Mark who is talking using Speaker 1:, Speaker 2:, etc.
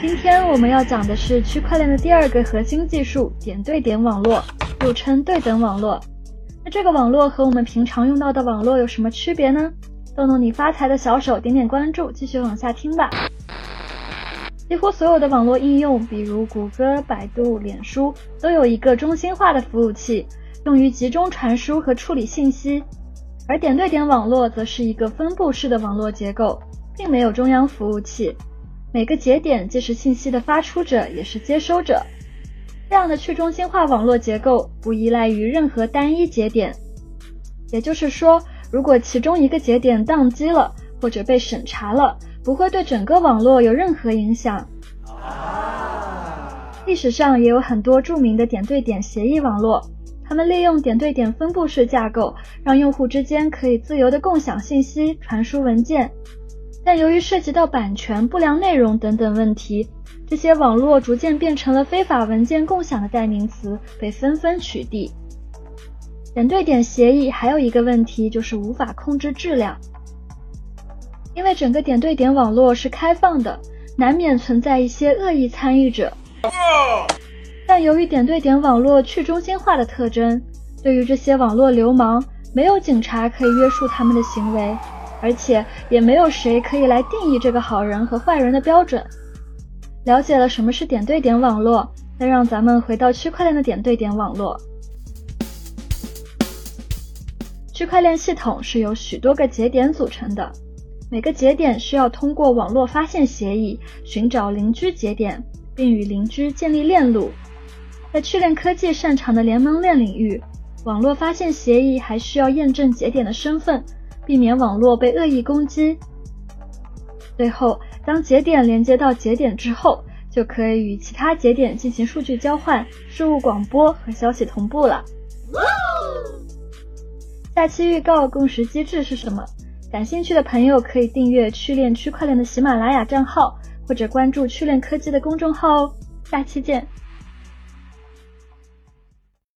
Speaker 1: 今天我们要讲的是区块链的第二个核心技术——点对点网络，又称对等网络。那这个网络和我们平常用到的网络有什么区别呢？动动你发财的小手，点点关注，继续往下听吧。几乎所有的网络应用，比如谷歌、百度、脸书，都有一个中心化的服务器，用于集中传输和处理信息。而点对点网络则是一个分布式的网络结构，并没有中央服务器。每个节点既是信息的发出者，也是接收者。这样的去中心化网络结构不依赖于任何单一节点，也就是说，如果其中一个节点宕机了或者被审查了，不会对整个网络有任何影响。历史上也有很多著名的点对点协议网络。他们利用点对点分布式架构，让用户之间可以自由的共享信息、传输文件。但由于涉及到版权、不良内容等等问题，这些网络逐渐变成了非法文件共享的代名词，被纷纷取缔。点对点协议还有一个问题就是无法控制质量，因为整个点对点网络是开放的，难免存在一些恶意参与者。但由于点对点网络去中心化的特征，对于这些网络流氓，没有警察可以约束他们的行为，而且也没有谁可以来定义这个好人和坏人的标准。了解了什么是点对点网络，那让咱们回到区块链的点对点网络。区块链系统是由许多个节点组成的，每个节点需要通过网络发现协议寻找邻居节点，并与邻居建立链路。在趣链科技擅长的联盟链领域，网络发现协议还需要验证节点的身份，避免网络被恶意攻击。最后，当节点连接到节点之后，就可以与其他节点进行数据交换、事务广播和消息同步了。下期预告共识机制是什么？感兴趣的朋友可以订阅趣链区块链的喜马拉雅账号，或者关注趣链科技的公众号哦。下期见。